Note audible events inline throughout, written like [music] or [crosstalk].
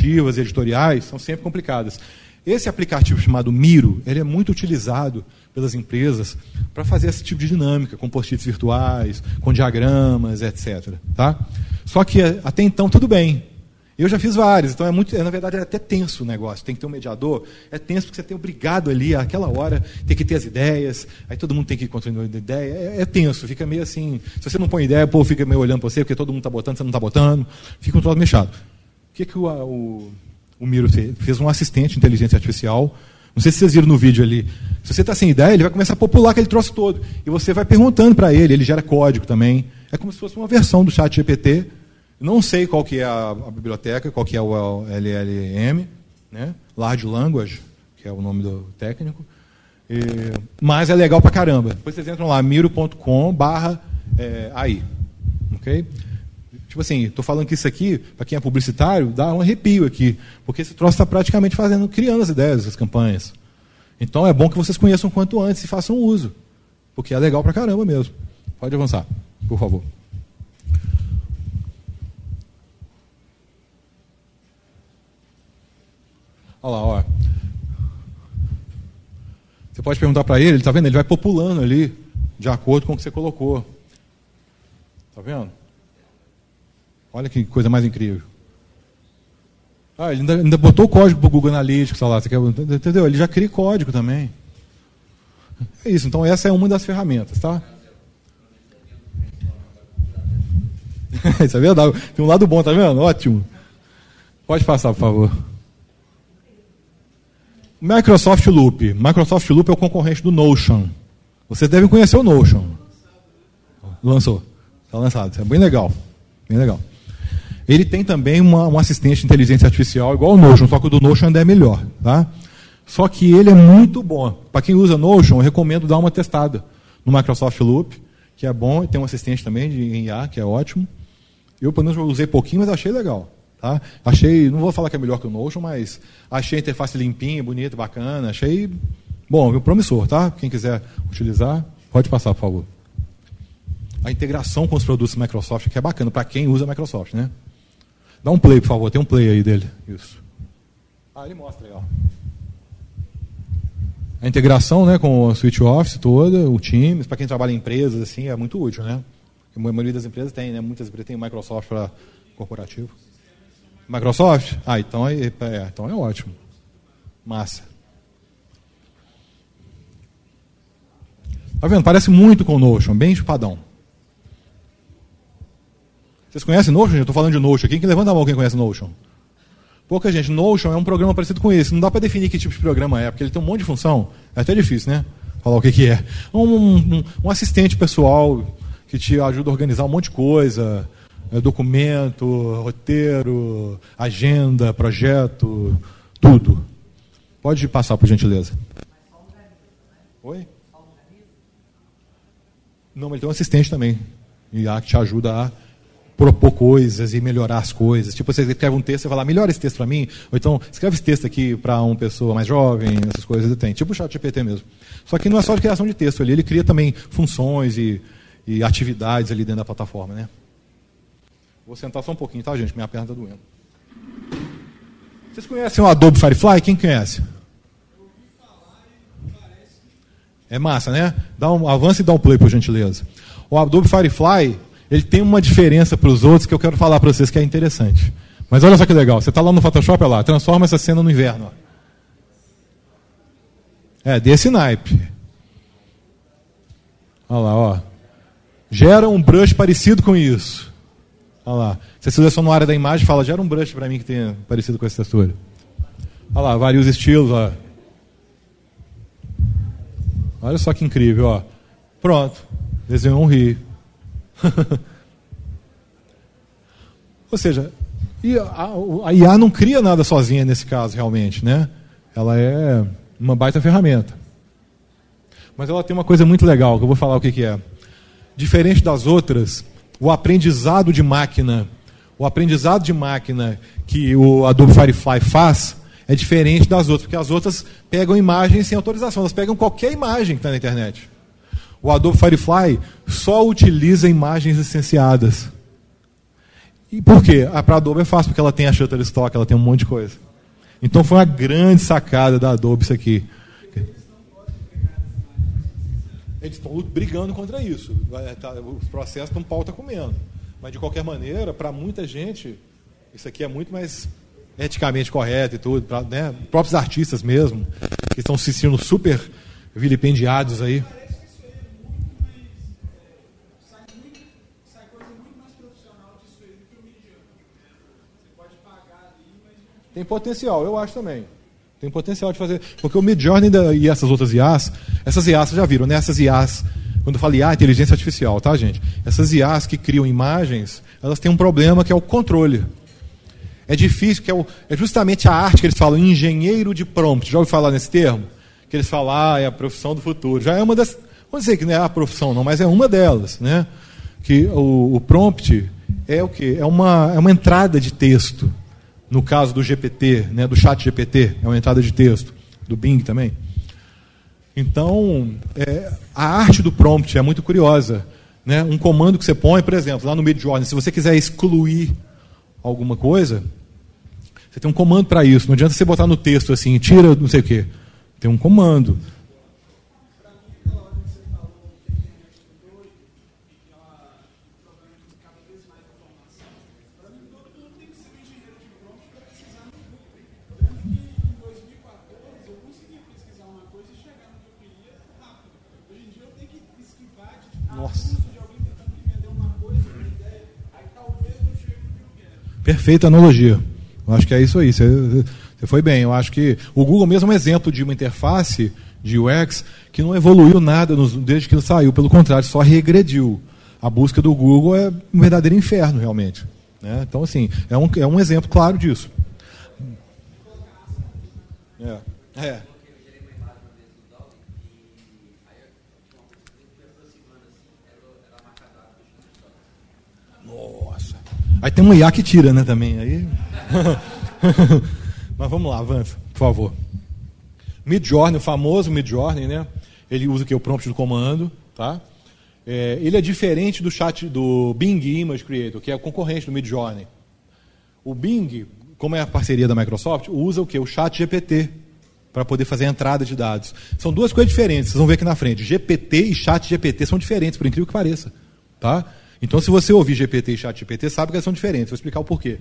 e editoriais são sempre complicadas. Esse aplicativo chamado Miro, ele é muito utilizado pelas empresas para fazer esse tipo de dinâmica, com post-its virtuais, com diagramas, etc. Tá? Só que até então tudo bem. Eu já fiz vários, então é muito, na verdade é até tenso o negócio. Tem que ter um mediador, é tenso porque você tem obrigado ali àquela hora, tem que ter as ideias, aí todo mundo tem que ir construindo a ideia. É, é, tenso, fica meio assim. Se você não põe ideia, o povo fica meio olhando para você, porque todo mundo está botando, você não está botando, fica um troço mexado. O que, que o, o, o Miro fez? Fez um assistente de inteligência artificial. Não sei se vocês viram no vídeo ali. Se você está sem ideia, ele vai começar a popular aquele troço todo. E você vai perguntando para ele, ele gera código também. É como se fosse uma versão do chat GPT. Não sei qual que é a, a biblioteca, qual que é o LLM, né? Large Language, que é o nome do técnico. E, mas é legal pra caramba. Depois vocês entram lá, miro.com barra é, AI. Ok? Tipo assim, estou falando que isso aqui, para quem é publicitário, dá um arrepio aqui, porque esse troço está praticamente fazendo, criando as ideias, as campanhas. Então é bom que vocês conheçam quanto antes e façam uso, porque é legal para caramba mesmo. Pode avançar, por favor. Olha lá, ó. Você pode perguntar para ele, ele está vendo? Ele vai populando ali, de acordo com o que você colocou. Está vendo? Olha que coisa mais incrível. Ah, ele ainda, ainda botou o código para o Google Analytics, lá, quer, entendeu? Ele já cria código também. É isso, então essa é uma das ferramentas, tá? [laughs] isso é verdade. Tem um lado bom, tá vendo? Ótimo. Pode passar, por favor. Microsoft Loop. Microsoft Loop é o concorrente do Notion. Vocês devem conhecer o Notion. Lançou. Está lançado. É bem legal. Bem legal. Ele tem também uma, um assistente de inteligência artificial igual o Notion, só que o do Notion ainda é melhor. Tá? Só que ele é muito bom. Para quem usa Notion, eu recomendo dar uma testada no Microsoft Loop, que é bom, e tem um assistente também de IA, que é ótimo. Eu, pelo menos, usei pouquinho, mas achei legal. Tá? Achei, não vou falar que é melhor que o Notion, mas achei a interface limpinha, bonita, bacana. Achei bom, promissor, tá? Quem quiser utilizar, pode passar, por favor. A integração com os produtos Microsoft, que é bacana para quem usa Microsoft, né? Dá um play, por favor. Tem um play aí dele. Isso. Ah, ele mostra aí, ó. A integração né, com o Switch Office toda, o Teams, para quem trabalha em empresas, assim, é muito útil, né? A maioria das empresas tem, né? Muitas empresas têm Microsoft para corporativo. Microsoft? Ah, então é, é, então é ótimo. Massa. Tá vendo? Parece muito com o Notion, bem chupadão. Vocês conhecem Notion? Eu estou falando de Notion aqui. Quem levanta a mão quem conhece Notion? Pouca gente. Notion é um programa parecido com esse. Não dá para definir que tipo de programa é, porque ele tem um monte de função. É até difícil, né? Falar o que, que é. Um, um, um assistente pessoal que te ajuda a organizar um monte de coisa. É, documento, roteiro, agenda, projeto, tudo. Pode passar, por gentileza. Oi? Não, mas ele tem um assistente também. E que te ajuda a propor coisas e melhorar as coisas. Tipo, você escreve um texto e fala, melhora esse texto para mim, ou então escreve esse texto aqui para uma pessoa mais jovem, essas coisas tem. Tipo o chat GPT mesmo. Só que não é só de criação de texto ali, ele cria também funções e, e atividades ali dentro da plataforma, né? Vou sentar só um pouquinho, tá, gente? Minha perna está doendo. Vocês conhecem o Adobe Firefly? Quem conhece? É massa, né? Dá um, avança e dá um play, por gentileza. O Adobe Firefly ele tem uma diferença para os outros que eu quero falar para vocês que é interessante. Mas olha só que legal, você está lá no Photoshop, olha lá, transforma essa cena no inverno. É, desse naipe. Olha lá, ó. Gera um brush parecido com isso. Olha lá. Você seleciona uma área da imagem e fala, gera um brush para mim que tenha parecido com essa textura. Olha lá, vários estilos, ó. Olha só que incrível, ó. Pronto. Desenhou um rio. [laughs] Ou seja, a IA não cria nada sozinha nesse caso, realmente, né? Ela é uma baita ferramenta. Mas ela tem uma coisa muito legal, que eu vou falar o que, é. Diferente das outras, o aprendizado de máquina, o aprendizado de máquina que o Adobe Firefly faz é diferente das outras, porque as outras pegam imagens sem autorização, elas pegam qualquer imagem que está na internet. O Adobe Firefly só utiliza imagens licenciadas. E por quê? A para Adobe é fácil, porque ela tem a Shutterstock, ela tem um monte de coisa. Então foi uma grande sacada da Adobe isso aqui. Eles estão brigando contra isso. Tá, os processos estão pauta comendo. Mas, de qualquer maneira, para muita gente, isso aqui é muito mais eticamente correto e tudo. Pra, né, próprios artistas mesmo, que estão se sentindo super vilipendiados aí. Tem potencial, eu acho também. Tem potencial de fazer. Porque o Midjourney e essas outras IAs, essas IAs vocês já viram, né? Essas IAs, quando eu falo IA, inteligência artificial, tá, gente? Essas IAs que criam imagens, elas têm um problema que é o controle. É difícil, que é, o, é justamente a arte que eles falam, engenheiro de prompt. Já ouviu falar nesse termo? Que eles falam, ah, é a profissão do futuro. Já é uma das. Vamos dizer que não é a profissão, não, mas é uma delas, né? Que o, o prompt é o quê? É uma, é uma entrada de texto no caso do GPT, né, do chat GPT, é uma entrada de texto, do Bing também. Então, é, a arte do prompt é muito curiosa. Né? Um comando que você põe, por exemplo, lá no Midjourney, se você quiser excluir alguma coisa, você tem um comando para isso. Não adianta você botar no texto assim, tira não sei o quê. Tem um comando. Perfeita analogia. Eu acho que é isso aí. Você, você foi bem. Eu acho que o Google mesmo é um exemplo de uma interface de UX que não evoluiu nada nos, desde que ele saiu. Pelo contrário, só regrediu. A busca do Google é um verdadeiro inferno, realmente. Né? Então, assim, é um, é um exemplo claro disso. É. é. Aí tem um IA que tira, né, também. Aí... [laughs] Mas vamos lá, avança, por favor. Midjourney, o famoso Midjourney, né? Ele usa aqui o prompt do comando, tá? É, ele é diferente do chat do Bing Image Creator, que é o concorrente do Midjourney. O Bing, como é a parceria da Microsoft, usa o que? O chat GPT para poder fazer a entrada de dados. São duas coisas diferentes, vocês vão ver aqui na frente. GPT e chat GPT são diferentes, por incrível que pareça. Tá? Então, se você ouvir GPT e chat GPT, sabe que elas são diferentes. Vou explicar o porquê.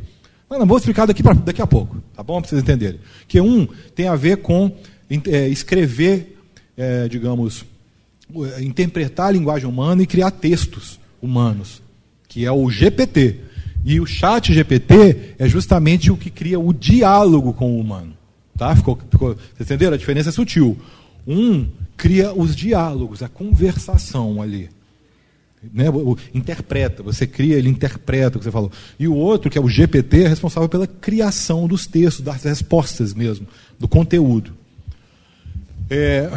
Mas não vou explicar daqui, pra, daqui a pouco, tá bom? Para vocês entenderem. Que um tem a ver com é, escrever, é, digamos, interpretar a linguagem humana e criar textos humanos, que é o GPT. E o chat GPT é justamente o que cria o diálogo com o humano. Tá? Ficou, ficou, vocês entenderam? A diferença é sutil. Um cria os diálogos, a conversação ali. Né, interpreta, você cria, ele interpreta o que você falou. E o outro, que é o GPT, é responsável pela criação dos textos, das respostas mesmo, do conteúdo. É,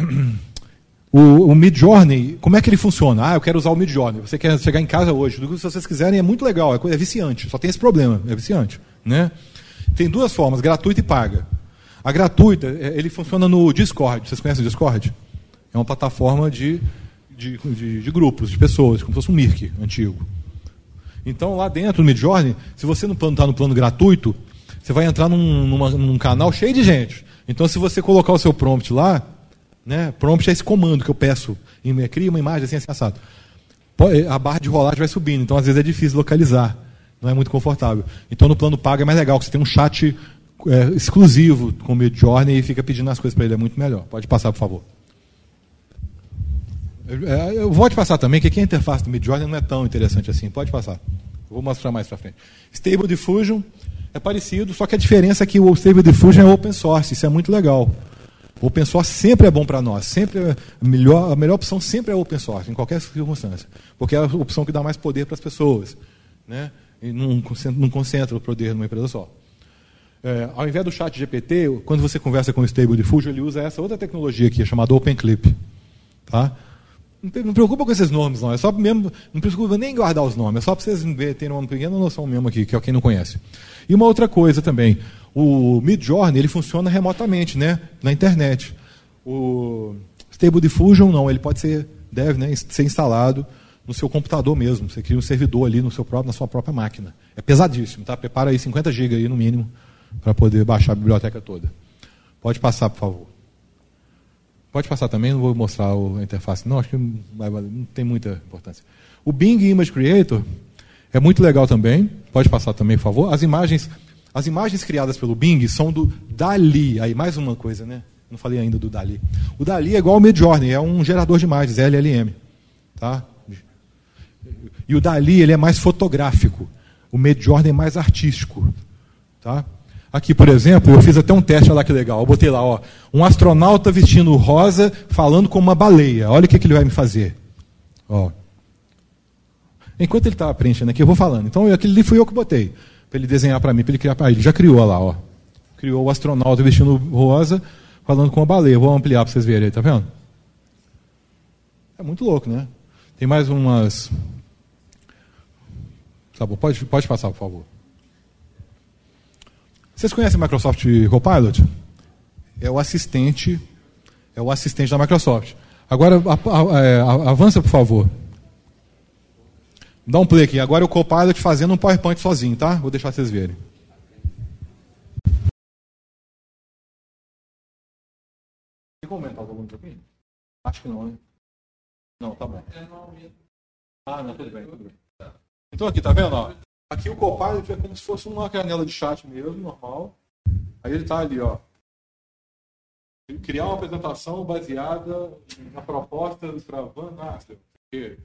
[clears throat] o, o Midjourney, como é que ele funciona? Ah, eu quero usar o Midjourney. Você quer chegar em casa hoje, que vocês quiserem, é muito legal, é, é viciante, só tem esse problema, é viciante. Né? Tem duas formas, gratuita e paga. A gratuita, é, ele funciona no Discord. Vocês conhecem o Discord? É uma plataforma de de, de, de, grupos, de pessoas, como se fosse um Mirk antigo. Então, lá dentro do Midjourney, se você não está no plano gratuito, você vai entrar num, numa, num canal cheio de gente. Então, se você colocar o seu prompt lá, né, prompt é esse comando que eu peço, cria uma imagem assim, assim, assado. A barra de rolagem vai subindo, então às vezes é difícil localizar, não é muito confortável. Então, no plano pago é mais legal, que você tem um chat é, exclusivo com o Midjourney e fica pedindo as coisas para ele, é muito melhor. Pode passar, por favor. É, eu vou te passar também, que aqui a interface do Midjourney não é tão interessante assim. Pode passar. Vou mostrar mais para frente. Stable Diffusion é parecido, só que a diferença é que o Stable Diffusion é open source. Isso é muito legal. Open source sempre é bom para nós. Sempre é a melhor, a melhor opção sempre é open source, em qualquer circunstância. Porque é a opção que dá mais poder para as pessoas. Né? E não, não concentra o poder numa empresa só. É, ao invés do chat GPT, quando você conversa com o Stable Diffusion, ele usa essa outra tecnologia aqui, chamada OpenClip. Tá? Não preocupa com esses nomes, não. É só mesmo. Não preocupa nem guardar os nomes. É só para vocês terem uma pequena noção mesmo aqui, que é quem não conhece. E uma outra coisa também. O Midjourney ele funciona remotamente, né? Na internet. O Stable Diffusion não, ele pode ser deve, né, ser instalado no seu computador mesmo. Você cria um servidor ali no seu próprio, na sua própria máquina. É pesadíssimo, tá? Prepara aí 50 GB aí no mínimo para poder baixar a biblioteca toda. Pode passar, por favor. Pode passar também, não vou mostrar a interface. Não, acho que não tem muita importância. O Bing Image Creator é muito legal também. Pode passar também, por favor. As imagens, as imagens criadas pelo Bing são do Dali. Aí mais uma coisa, né? Não falei ainda do Dali. O Dali é igual ao Midjourney, é um gerador de imagens, LLM. Tá? E o Dali ele é mais fotográfico. O Midjourney é mais artístico. Tá? Aqui, por exemplo, eu fiz até um teste, olha lá que legal. Eu botei lá, ó, um astronauta vestindo rosa, falando com uma baleia. Olha o que, que ele vai me fazer. Ó. Enquanto ele estava preenchendo aqui, eu vou falando. Então, aquele ali fui eu que botei. Para ele desenhar para mim, para ele criar para ele. Já criou lá, ó. Criou o astronauta vestindo rosa, falando com uma baleia. Vou ampliar para vocês verem aí, tá vendo? É muito louco, né? Tem mais umas. Tá bom, pode, pode passar, por favor. Vocês conhecem Microsoft Copilot? É o assistente, é o assistente da Microsoft. Agora, é, avança, por favor. Dá um play aqui. Agora é o Copilot fazendo um PowerPoint sozinho, tá? Vou deixar vocês verem. Tem como aumentar o volume um pouquinho? Acho que não, né? Não, tá bom. Ah, não, tudo bem, tudo bem. Então aqui, tá vendo? Ó? Aqui o Copilot é como se fosse uma canela de chat mesmo, normal. Aí ele está ali, ó. Criar uma apresentação baseada na proposta do Van Nasser. Você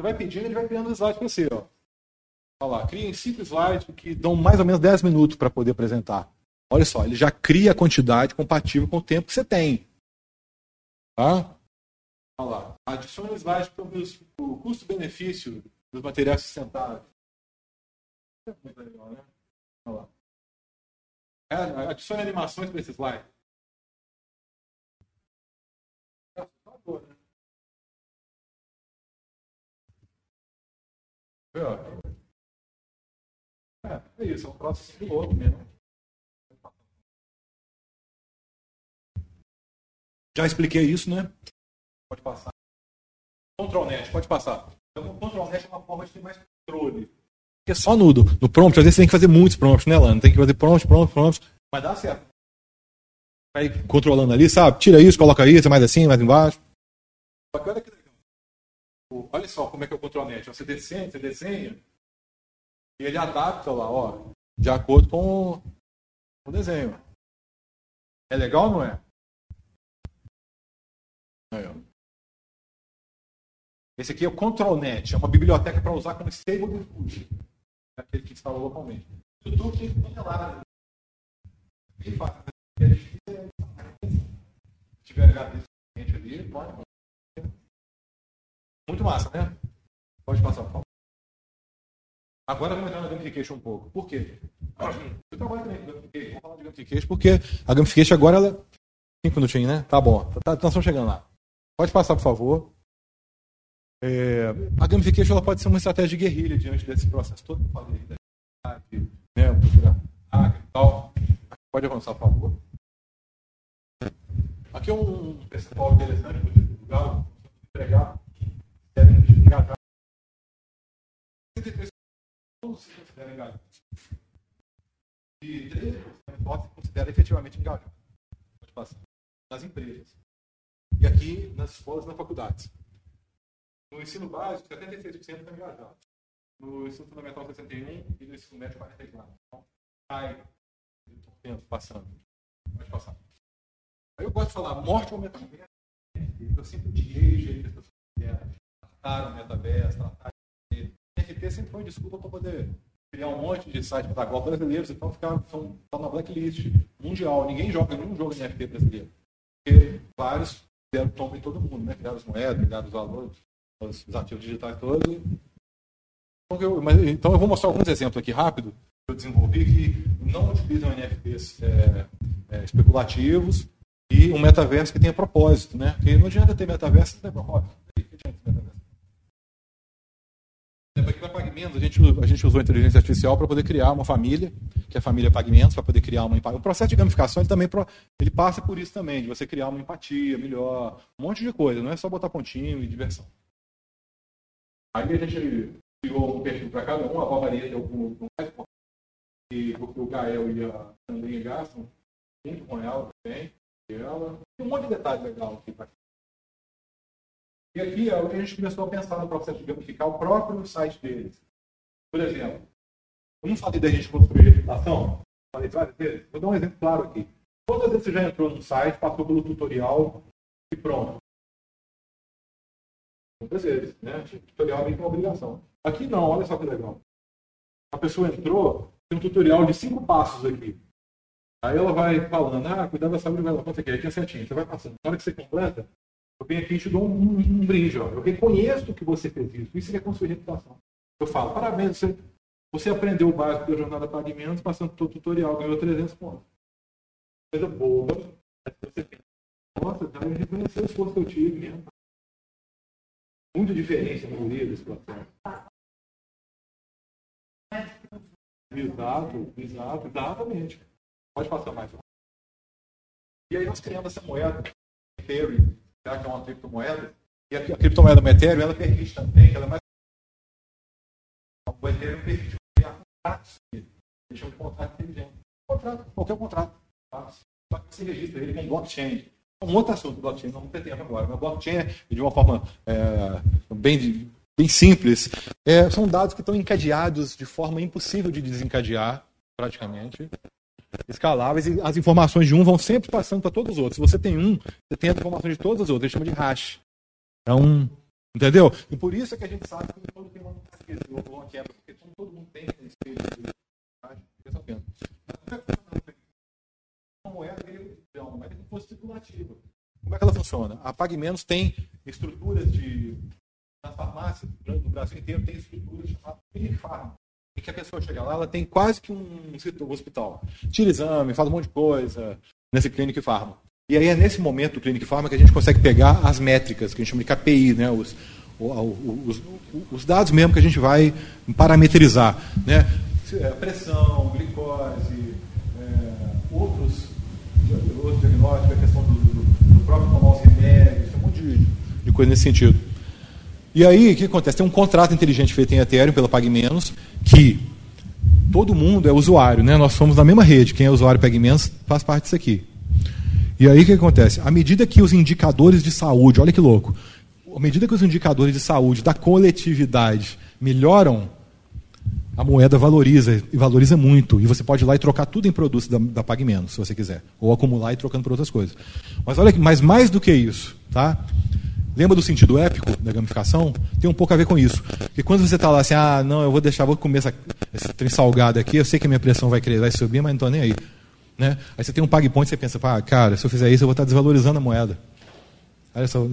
vai pedindo, ele vai criando slides para você, ó. Olha lá, cria em cinco slides que dão mais ou menos 10 minutos para poder apresentar. Olha só, ele já cria a quantidade compatível com o tempo que você tem. Tá? Olha lá. Adicione slides para o custo-benefício dos materiais sustentáveis. Lá. É, animações para esse slide. É? É, isso, é um processo piloto mesmo. Já expliquei isso, né? Pode passar. ControlNet, pode passar. Então, o ControlNet é uma forma de ter mais controle é só nudo. No prompt, às vezes você tem que fazer muitos prompts, né, Lana? Tem que fazer prompt, prompt, prompt. Mas dá certo. Vai controlando ali, sabe? Tira isso, coloca isso, mais assim, mais embaixo. Olha que. Olha só como é que é o control net. Você desenha, você desenha, e ele adapta lá, ó, de acordo com o desenho. É legal ou não é? Aí, ó. Esse aqui é o ControlNet, é uma biblioteca para usar como stable diffusion aquele que instala localmente. O YouTube tem modelar. Bem fácil. Se tiver HD suficiente ali, pode. Muito massa, né? Pode passar, por favor. Agora vamos entrar na gamification um pouco. Por quê? Eu trabalho também com gamification. Vamos falar de gamification porque a gamification agora ela. Cinco minutinhos, né? Tá bom. Tá, nós estamos chegando lá. Pode passar, por favor. É, a gamification ela pode ser uma estratégia de guerrilha diante desse processo todo que eu falei, da né, e tal. Pode avançar, por favor. Aqui é um percentual interessante para divulgar, entregar, querem engajar. 63% se considera engajado. E 13% se considera efetivamente engajado. Pode passar. Nas empresas. E aqui nas escolas e nas faculdades. No ensino básico, 76% estão engajados. No ensino fundamental, 61% e no ensino médio, 44%. Então, cai tempo passando. Pode passar. Aí eu gosto de falar, morte ou metaverso. Eu sempre odiei o jeito que as pessoas trataram o metaverso, trataram NFT sempre foi uma desculpa para poder criar um monte de sites pedagógicos brasileiros, então ficar estão na blacklist mundial. Ninguém joga nenhum jogo NFT brasileiro. Porque vários deram tombo em todo mundo, né? Criaram as moedas, criaram os valores os ativos digitais todos. Então eu, mas, então eu vou mostrar alguns exemplos aqui rápido que eu desenvolvi que não utilizam NFTs é, é, especulativos e um metaverso que tenha propósito, né? Porque não adianta ter metaverso sem ter propósito. Aqui para Pagamentos, a gente, a gente usou inteligência artificial para poder criar uma família, que é a família Pagamentos, para poder criar uma empatia. O processo de gamificação ele também ele passa por isso também, de você criar uma empatia melhor, um monte de coisa, não é só botar pontinho e diversão. Aí a gente criou um perfil para cada um, a Bavaria deu o mais e porque o Gael e a Andrinha gastam junto com ela também. E ela tem um monte de detalhe legal aqui para e aqui a gente começou a pensar no processo de gamificar o próprio site deles. Por exemplo, eu não falei da gente construir reputação, falei várias vezes. Vou dar um exemplo claro aqui. Quantas vezes você já entrou no site, passou pelo tutorial e pronto? Vezes, né? O tutorial vem com obrigação. Aqui não, olha só que legal. A pessoa entrou, tem um tutorial de cinco passos aqui. Aí ela vai falando, ah, cuidado da saúde, vai lá, quanto aqui, aqui é certinho. Você vai passando. Na hora que você completa, eu venho aqui e te dou um, um, brinde. Ó. Eu reconheço que você fez isso. Isso é construir reputação. Eu falo, parabéns, você, você aprendeu o básico da jornada Pagamentos, passando o tutorial, ganhou 300 pontos. Coisa boa. Pensa, nossa, eu reconhecer o esforço que eu tive mesmo. Muita diferença no livro desse processo. Exato, exato, exatamente. Pode passar mais. E aí nós criamos essa moeda, Ethereum, que é uma criptomoeda, e a, criptomoeda Ethereum, ela permite também, que ela é mais... O Ethereum permite criar contratos, eles chamam de contrato inteligente. Contrato, qualquer contrato. Tá? Só que você registra ele com blockchain. É um outro assunto, blockchain, não pretendo agora, mas blockchain é de uma forma é, bem, bem simples. É, são dados que estão encadeados de forma impossível de desencadear, praticamente escaláveis e as informações de um vão sempre passando para todos os outros. Se você tem um, você tem as informações de todos os outros. Ele chama de hash. É um. Entendeu? E por isso é que a gente sabe que quando tem uma pesquisa ou uma quebra, porque todo mundo tem esse espelho de hash, a pena. Uma moeda é uma circulativa. Como é que ela funciona? A PagMenos tem estruturas de. Na farmácia, no Brasil inteiro, tem estruturas chamadas Unifarm e que a pessoa chega lá, ela tem quase que um hospital. Tira exame, faz um monte de coisa nesse Clinic Pharma. E aí é nesse momento do Clinic Pharma que a gente consegue pegar as métricas, que a gente chama de KPI, né? os, os, os dados mesmo que a gente vai parametrizar. Né? É, pressão, glicose, é, outros, a questão do, do, do próprio tomar os remédios, um monte de, de coisa nesse sentido. E aí, o que acontece? Tem um contrato inteligente feito em Ethereum pela PagMenos, que todo mundo é usuário, né? Nós somos da mesma rede. Quem é usuário PagMenos faz parte disso aqui. E aí, o que acontece? À medida que os indicadores de saúde, olha que louco, à medida que os indicadores de saúde da coletividade melhoram, a moeda valoriza, e valoriza muito. E você pode ir lá e trocar tudo em produtos da, da PagMenos, se você quiser. Ou acumular e trocando por outras coisas. Mas olha, mas mais do que isso, tá? Lembra do sentido épico da gamificação? Tem um pouco a ver com isso. Porque quando você está lá assim, ah, não, eu vou deixar, vou comer essa, esse trem salgado aqui, eu sei que a minha pressão vai, vai subir, mas não estou nem aí. Né? Aí você tem um pague point e você pensa, ah, cara, se eu fizer isso, eu vou estar tá desvalorizando a moeda. Olha só,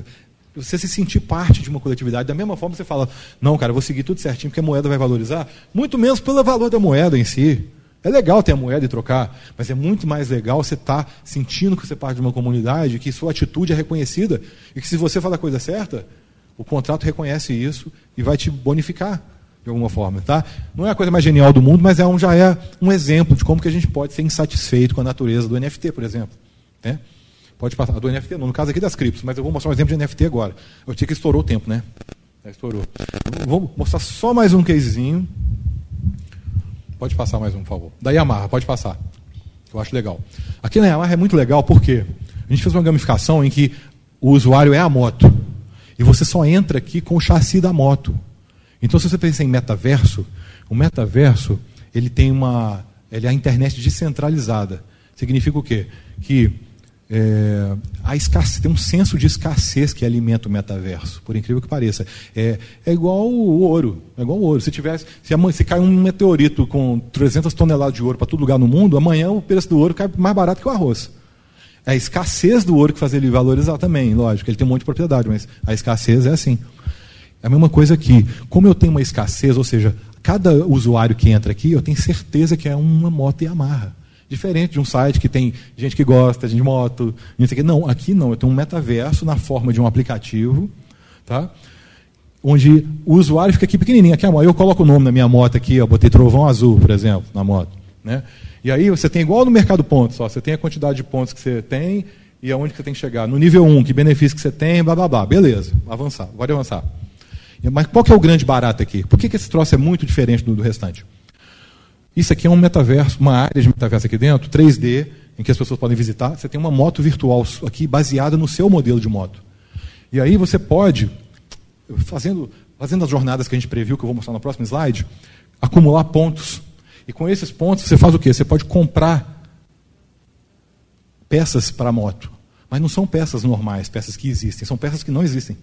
você se sentir parte de uma coletividade, da mesma forma você fala, não, cara, vou seguir tudo certinho porque a moeda vai valorizar, muito menos pelo valor da moeda em si. É legal ter a moeda e trocar, mas é muito mais legal você estar tá sentindo que você é parte de uma comunidade, que sua atitude é reconhecida e que se você fala a coisa certa, o contrato reconhece isso e vai te bonificar de alguma forma, tá? Não é a coisa mais genial do mundo, mas é um, já é um exemplo de como que a gente pode ser insatisfeito com a natureza do NFT, por exemplo. Né? Pode passar, do NFT não, no caso aqui das criptos, mas eu vou mostrar um exemplo de NFT agora. Eu tinha que estourou o tempo, né? Estourou. vou mostrar só mais um casezinho. Pode passar mais um, por favor. Da Yamaha, pode passar. Eu acho legal. Aqui na Yamaha é muito legal porque a gente fez uma gamificação em que o usuário é a moto. E você só entra aqui com o chassi da moto. Então, se você pensa em metaverso, o metaverso ele tem uma. Ele é a internet descentralizada. Significa o quê? Que é, a escassez, tem um senso de escassez que alimenta o metaverso, por incrível que pareça. É, é igual o ouro. É igual o ouro. Se, tivesse, se, se cai um meteorito com 300 toneladas de ouro para todo lugar no mundo, amanhã o preço do ouro cai mais barato que o arroz. É a escassez do ouro que faz ele valorizar também, lógico. Ele tem um monte de propriedade, mas a escassez é assim. É a mesma coisa aqui. Como eu tenho uma escassez, ou seja, cada usuário que entra aqui, eu tenho certeza que é uma moto Yamaha. Diferente de um site que tem gente que gosta de moto, não, aqui não, eu tenho um metaverso na forma de um aplicativo, tá? onde o usuário fica aqui pequenininho, aqui eu coloco o nome na minha moto aqui, eu botei trovão azul, por exemplo, na moto. Né? E aí você tem igual no mercado pontos, só, você tem a quantidade de pontos que você tem e aonde que você tem que chegar. No nível 1, que benefício que você tem, blá blá blá. Beleza, avançar, pode avançar. Mas qual que é o grande barato aqui? Por que, que esse troço é muito diferente do, do restante? Isso aqui é um metaverso, uma área de metaverso aqui dentro, 3D, em que as pessoas podem visitar. Você tem uma moto virtual aqui baseada no seu modelo de moto. E aí você pode, fazendo, fazendo as jornadas que a gente previu, que eu vou mostrar no próximo slide, acumular pontos. E com esses pontos você faz o quê? Você pode comprar peças para a moto. Mas não são peças normais, peças que existem, são peças que não existem.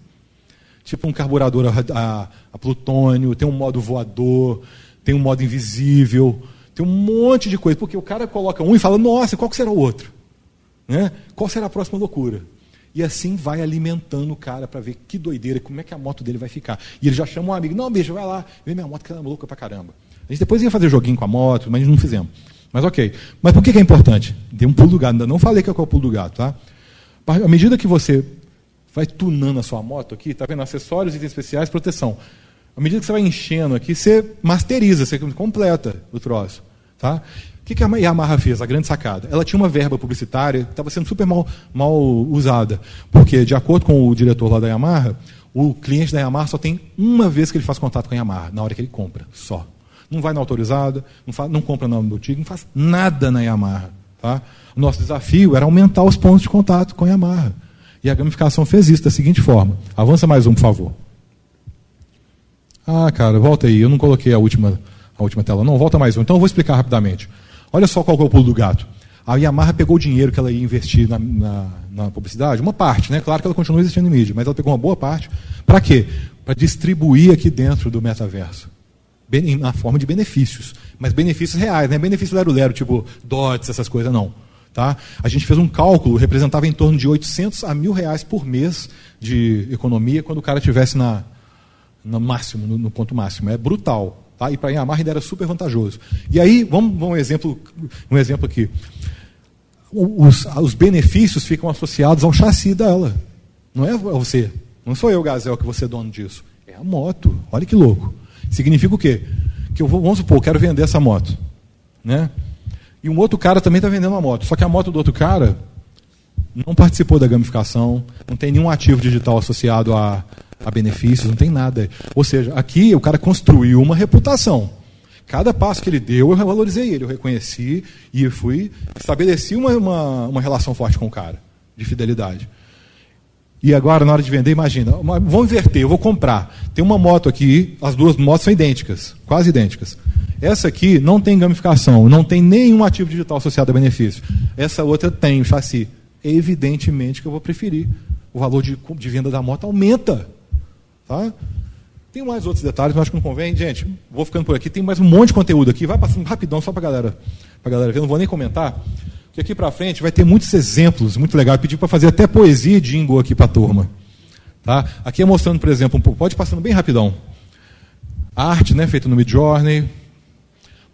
Tipo um carburador a, a, a plutônio, tem um modo voador, tem um modo invisível, tem um monte de coisa. Porque o cara coloca um e fala, nossa, qual será o outro? Né? Qual será a próxima loucura? E assim vai alimentando o cara para ver que doideira, como é que a moto dele vai ficar. E ele já chama um amigo, não, bicho, vai lá, vê minha moto que ela é louca pra caramba. A gente depois ia fazer joguinho com a moto, mas não fizemos. Mas ok. Mas por que, é importante? Dei um pulo do gato, ainda não falei que é o pulo do gato, tá? À medida que você vai tunando a sua moto aqui, tá vendo? Acessórios, itens especiais, proteção. À medida que você vai enchendo aqui, você masteriza, você completa o troço. Tá? O que, que a Yamaha fez? A grande sacada. Ela tinha uma verba publicitária que estava sendo super mal, mal usada. Porque, de acordo com o diretor lá da Yamaha, o cliente da Yamaha só tem uma vez que ele faz contato com a Yamaha, na hora que ele compra, só. Não vai na autorizada, não, faz, não compra na boutique, não faz nada na Yamaha. Tá? Nosso desafio era aumentar os pontos de contato com a Yamaha. E a gamificação fez isso da seguinte forma. Avança mais um, por favor. Ah, cara, volta aí. Eu não coloquei a última, a última tela. Não, volta mais um. Então eu vou explicar rapidamente. Olha só qual é o pulo do gato. A Yamaha pegou o dinheiro que ela ia investir na, na, na, publicidade, uma parte, né? Claro que ela continua existindo em mídia, mas ela pegou uma boa parte. Para quê? Para distribuir aqui dentro do metaverso. na forma de benefícios. Mas benefícios reais, não é benefício lero-lero, tipo dots, essas coisas, não. Tá? A gente fez um cálculo, representava em torno de 800 a mil reais por mês de economia quando o cara estivesse na, no máximo, no, no, ponto máximo. É brutal. Tá? E para Yamaha ainda era super vantajoso. E aí, vamos, vamos um, exemplo, um exemplo aqui. Os, os benefícios ficam associados ao chassi dela. Não é você. Não sou eu, Gazel, que você é dono disso. É a moto. Olha que louco. Significa o quê? Que eu vou, vamos supor, eu quero vender essa moto. Né? E um outro cara também está vendendo uma moto. Só que a moto do outro cara não participou da gamificação, não tem nenhum ativo digital associado a, a benefícios, não tem nada. Ou seja, aqui o cara construiu uma reputação. Cada passo que ele deu, eu valorizei ele, eu reconheci e fui estabeleci uma, uma, uma relação forte com o cara, de fidelidade. E agora, na hora de vender, imagina, vamos inverter, eu vou comprar. Tem uma moto aqui, as duas motos são idênticas, quase idênticas. Essa aqui não tem gamificação, não tem nenhum ativo digital associado a benefício. Essa outra tem o chassi. Evidentemente que eu vou preferir. O valor de, de venda da moto aumenta. Tá? Tem mais outros detalhes, mas acho que não convém. Gente, vou ficando por aqui. Tem mais um monte de conteúdo aqui. Vai passando rapidão só para galera, a galera ver. Não vou nem comentar. Que aqui para frente vai ter muitos exemplos, muito legal. Eu pedi para fazer até poesia e jingle aqui para a turma. Tá? Aqui é mostrando, por exemplo, um. Pode passando bem rapidão. arte, né, feita no Midjourney.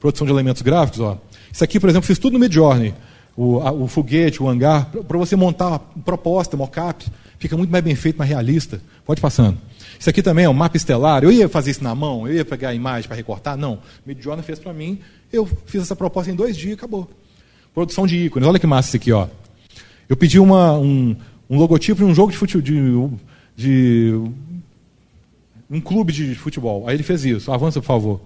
Produção de elementos gráficos, ó. Isso aqui, por exemplo, fiz tudo no Midjourney. O, a, o foguete, o hangar, para você montar uma proposta, mockup, fica muito mais bem feito, mais realista. Pode passando. Isso aqui também é um mapa estelar. Eu ia fazer isso na mão, eu ia pegar a imagem para recortar. Não. Midjourney fez para mim. Eu fiz essa proposta em dois dias e acabou. Produção de ícones. Olha que massa isso aqui, ó. Eu pedi uma, um, um logotipo de um jogo de futebol, de, de, um clube de futebol. Aí ele fez isso. Avança, por favor.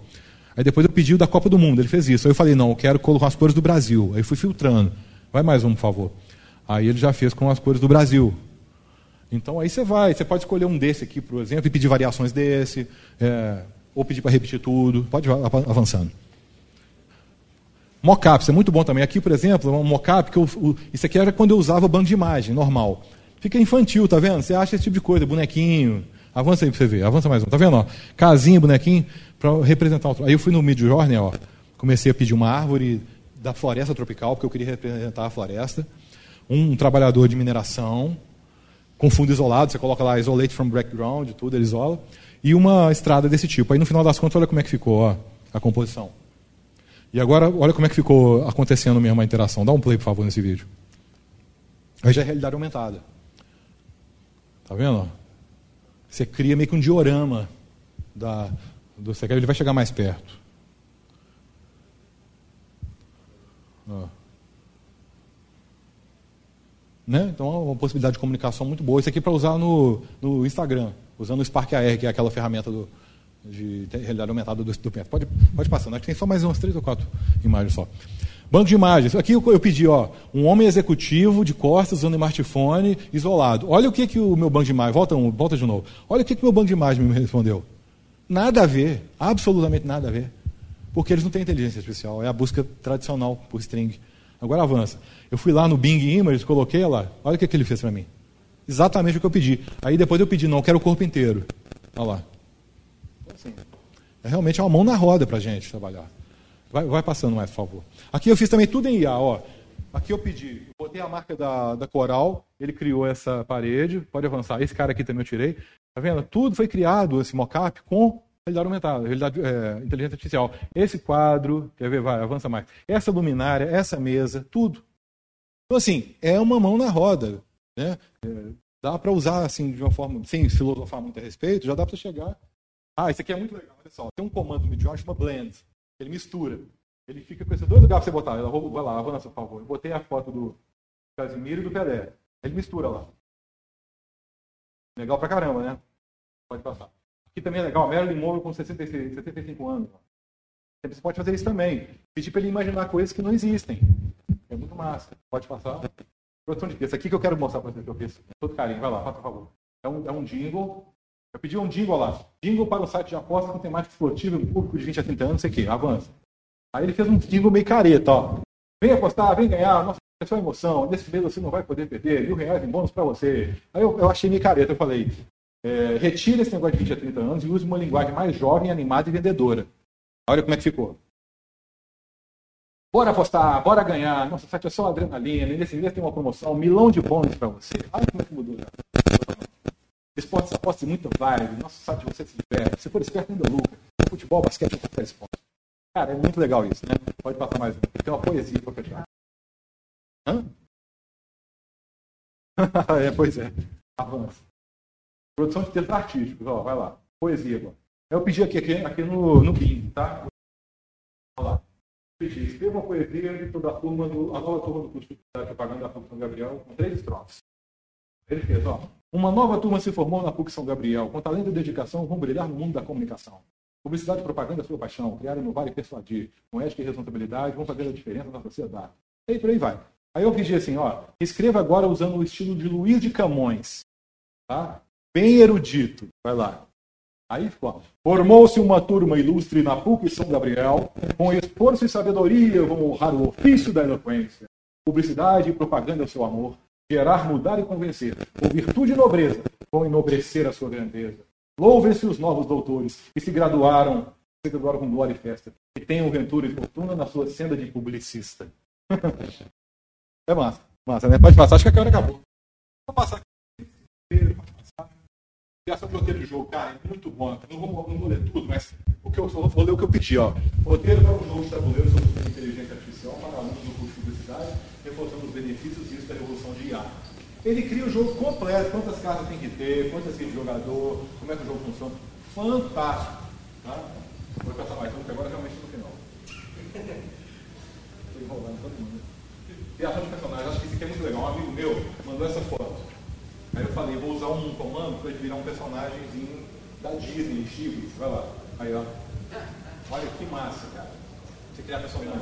Aí depois eu pedi o da Copa do Mundo. Ele fez isso. Aí eu falei, não, eu quero colocar as cores do Brasil. Aí fui filtrando. Vai mais um, por favor. Aí ele já fez com as cores do Brasil. Então aí você vai, você pode escolher um desse aqui, por exemplo, e pedir variações desse, é, ou pedir para repetir tudo, pode ir avançando. Mockups é muito bom também. Aqui, por exemplo, um mockup que eu, o, isso aqui era quando eu usava banco de imagem, normal. Fica infantil, tá vendo? Você acha esse tipo de coisa, bonequinho. Avança aí para você ver, avança mais um. Tá vendo? Ó? Casinha, bonequinho, para representar o. Aí eu fui no Mid Journey, ó, comecei a pedir uma árvore da floresta tropical, porque eu queria representar a floresta. Um trabalhador de mineração, com fundo isolado, você coloca lá isolate from background, tudo, ele isola. E uma estrada desse tipo. Aí no final das contas, olha como é que ficou ó, a composição. E agora, olha como é que ficou acontecendo mesmo a interação. Dá um play, por favor, nesse vídeo. Aí já é realidade aumentada. Tá vendo? Você cria meio que um diorama da, do ele vai chegar mais perto. Ó. Né? Então é uma possibilidade de comunicação muito boa. Isso aqui é para usar no, no Instagram. usando o Spark AR, que é aquela ferramenta do, de realidade aumentada do, do Pode, pode passar, acho que tem só mais umas três ou quatro imagens só. Banco de imagens. Aqui eu pedi, ó, um homem executivo de costas usando smartphone isolado. Olha o que, que o meu banco de imagens. Volta, um, volta de novo. Olha o que, que meu banco de imagens me respondeu. Nada a ver. Absolutamente nada a ver. Porque eles não têm inteligência artificial. É a busca tradicional por string. Agora avança. Eu fui lá no Bing Images, coloquei lá. Olha o que, que ele fez para mim. Exatamente o que eu pedi. Aí depois eu pedi, não, eu quero o corpo inteiro. Olha lá. Assim, é realmente uma mão na roda para a gente trabalhar. Vai, vai, passando mais, por favor. Aqui eu fiz também tudo em IA. Ó. Aqui eu pedi, botei a marca da, da Coral, ele criou essa parede. Pode avançar. Esse cara aqui também eu tirei. Tá vendo? Tudo foi criado, esse mockup, com realidade aumentada, realidade, é, inteligência artificial. Esse quadro, quer ver? Vai, avança mais. Essa luminária, essa mesa, tudo. Então, assim, é uma mão na roda. Né? É, dá para usar assim de uma forma, sem filosofar muito a respeito, já dá para chegar. Ah, isso aqui é muito legal, olha só. Tem um comando no Midjourney chama Blend. Ele mistura. Ele fica com esses dois lugares para você botar. Ela, vai lá, avança, por favor. Eu botei a foto do Casimiro e do Pelé. Ele mistura lá. Legal pra caramba, né? Pode passar. Aqui também é legal. Marilyn Monroe com 66, 75 anos. Você pode fazer isso também. Pedir para ele imaginar coisas que não existem. É muito massa. Pode passar. Produção de texto. Aqui que eu quero mostrar para vocês que eu fiz. Todo carinho. Vai lá, por favor. É um, é um jingle. Eu pedi um jingle lá. Jingle para o site de apostas com temática esportiva em público de 20 a 30 anos, sei que, avança. Aí ele fez um jingle meio careta, ó. Vem apostar, vem ganhar, nossa, é só emoção. Nesse mês você não vai poder perder, mil reais em bônus para você. Aí eu, eu achei meio careta, eu falei, é, retire esse negócio de 20 a 30 anos e use uma linguagem mais jovem, animada e vendedora. Olha como é que ficou. Bora apostar, bora ganhar. Nossa, site é só adrenalina. E nesse mês tem uma promoção, um milão de bônus para você. Olha como é que mudou. Esportes apostas muito vibe. Nosso site você se diverte. Se for esperto, ainda lucra. Futebol, basquete, qualquer esporte. Cara, é muito legal isso, né? Pode passar mais um. Tem uma poesia para fechar. Hã? [laughs] é, pois é. Avança. Produção de textos artísticos, ó, vai lá. Poesia agora. Eu pedi aqui, aqui, aqui no, no BIM, tá? Olha lá. Pedi, escreva uma poesia de toda a turma, do, a nova turma do curso de propaganda da PUC São Gabriel, com três estrofes. Ele fez, ó. Uma nova turma se formou na PUC São Gabriel, com talento e dedicação, vão brilhar no mundo da comunicação. Publicidade e propaganda é sua paixão, criar, inovar e persuadir, com ética e responsabilidade, vão fazer a diferença na sociedade. E por aí vai. Aí eu pedi assim, ó, escreva agora usando o estilo de Luiz de Camões. Tá? Bem erudito. Vai lá. Aí ficou. Formou-se uma turma ilustre na PUC São Gabriel, com esforço e sabedoria vão honrar o ofício da eloquência. Publicidade e propaganda o seu amor. Gerar, mudar e convencer. Com virtude e nobreza, vão enobrecer a sua grandeza. Louvem-se os novos doutores que se graduaram, se graduaram com glória e festa, e tenham ventura e fortuna na sua senda de publicista. [laughs] é massa, massa, né? Pode passar, acho que a câmera acabou. Vou passar aqui. Criação de roteiro de jogo, cara, é muito bom. Não vou, não vou ler tudo, mas o que eu só vou ler o que eu pedi, ó. Roteiro para um jogo de tabuleiro sobre inteligência artificial para alunos do curso de publicidade, reforçando os benefícios disso da revolução de IA. Ele cria o jogo completo, quantas cartas tem que ter, quantas tem de jogador, como é que o jogo funciona. Fantástico. Tá? Vou passar mais um, porque agora realmente no final. [laughs] Estou enrolando todo mundo. Criação de personagens, acho que isso aqui é muito legal. Um amigo meu mandou essa foto. Aí eu falei, vou usar um comando para virar um personagemzinho da Disney, Chico. Vai lá. Aí, ó. Olha que massa, cara. Você criar personagem.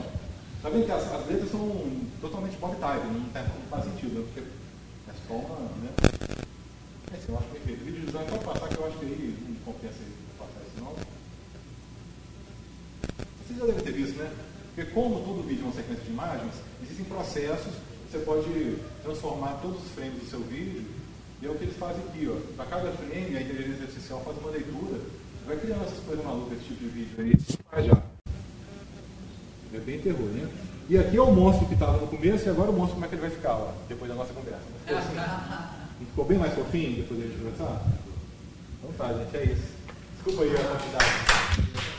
Tá vendo que as, as letras são totalmente pop type, não, tem, não faz sentido, né? porque é só uma, né? É, eu acho perfeito. Vídeo design pode passar que eu acho que aí não compensa passar isso não. Vocês já devem ter visto, né? Porque como todo vídeo é uma sequência de imagens, existem processos, você pode transformar todos os frames do seu vídeo e é o que eles fazem aqui, ó. Para cada frame, a inteligência artificial faz uma leitura, vai criando essas coisas malucas, esse tipo de vídeo aí, faz já. É bem terror, né? E aqui é o monstro que estava no começo, e agora o monstro como é que ele vai ficar, ó, depois da nossa conversa. [laughs] Ficou, assim? ficou bem mais fofinho depois da gente conversar? Então tá, gente, é isso. Desculpa aí a quantidade.